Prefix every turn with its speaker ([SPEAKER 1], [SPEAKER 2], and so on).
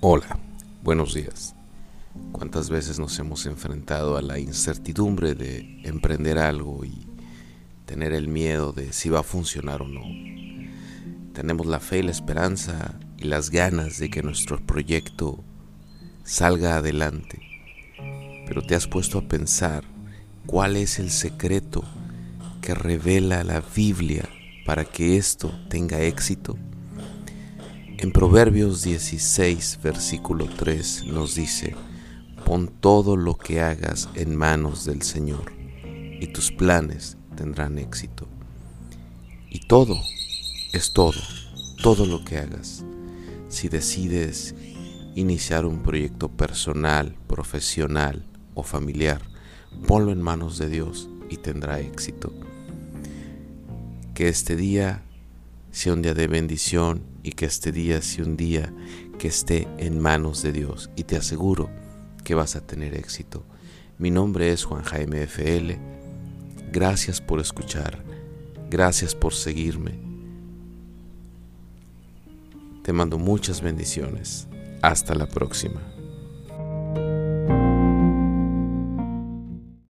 [SPEAKER 1] Hola, buenos días. ¿Cuántas veces nos hemos enfrentado a la incertidumbre de emprender algo y tener el miedo de si va a funcionar o no? Tenemos la fe y la esperanza y las ganas de que nuestro proyecto salga adelante, pero te has puesto a pensar cuál es el secreto que revela la Biblia para que esto tenga éxito. En Proverbios 16, versículo 3 nos dice, pon todo lo que hagas en manos del Señor y tus planes tendrán éxito. Y todo es todo, todo lo que hagas. Si decides iniciar un proyecto personal, profesional o familiar, ponlo en manos de Dios y tendrá éxito. Que este día sea un día de bendición y que este día sea un día que esté en manos de Dios y te aseguro que vas a tener éxito. Mi nombre es Juan Jaime FL. Gracias por escuchar. Gracias por seguirme. Te mando muchas bendiciones. Hasta la próxima.